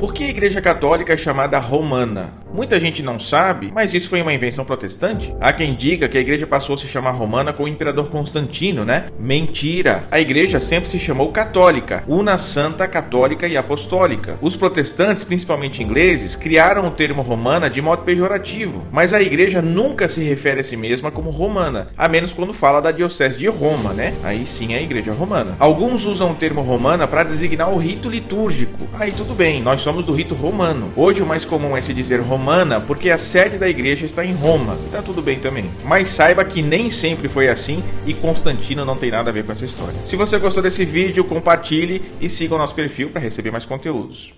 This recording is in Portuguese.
Por que a Igreja Católica é chamada Romana? Muita gente não sabe, mas isso foi uma invenção protestante. Há quem diga que a igreja passou a se chamar romana com o imperador Constantino, né? Mentira! A igreja sempre se chamou católica, una santa católica e apostólica. Os protestantes, principalmente ingleses, criaram o termo romana de modo pejorativo, mas a igreja nunca se refere a si mesma como romana, a menos quando fala da diocese de Roma, né? Aí sim é a igreja romana. Alguns usam o termo romana para designar o rito litúrgico. Aí tudo bem, nós somos do rito romano. Hoje o mais comum é se dizer romano romana porque a sede da igreja está em Roma. E tá tudo bem também. Mas saiba que nem sempre foi assim e Constantino não tem nada a ver com essa história. Se você gostou desse vídeo, compartilhe e siga o nosso perfil para receber mais conteúdos.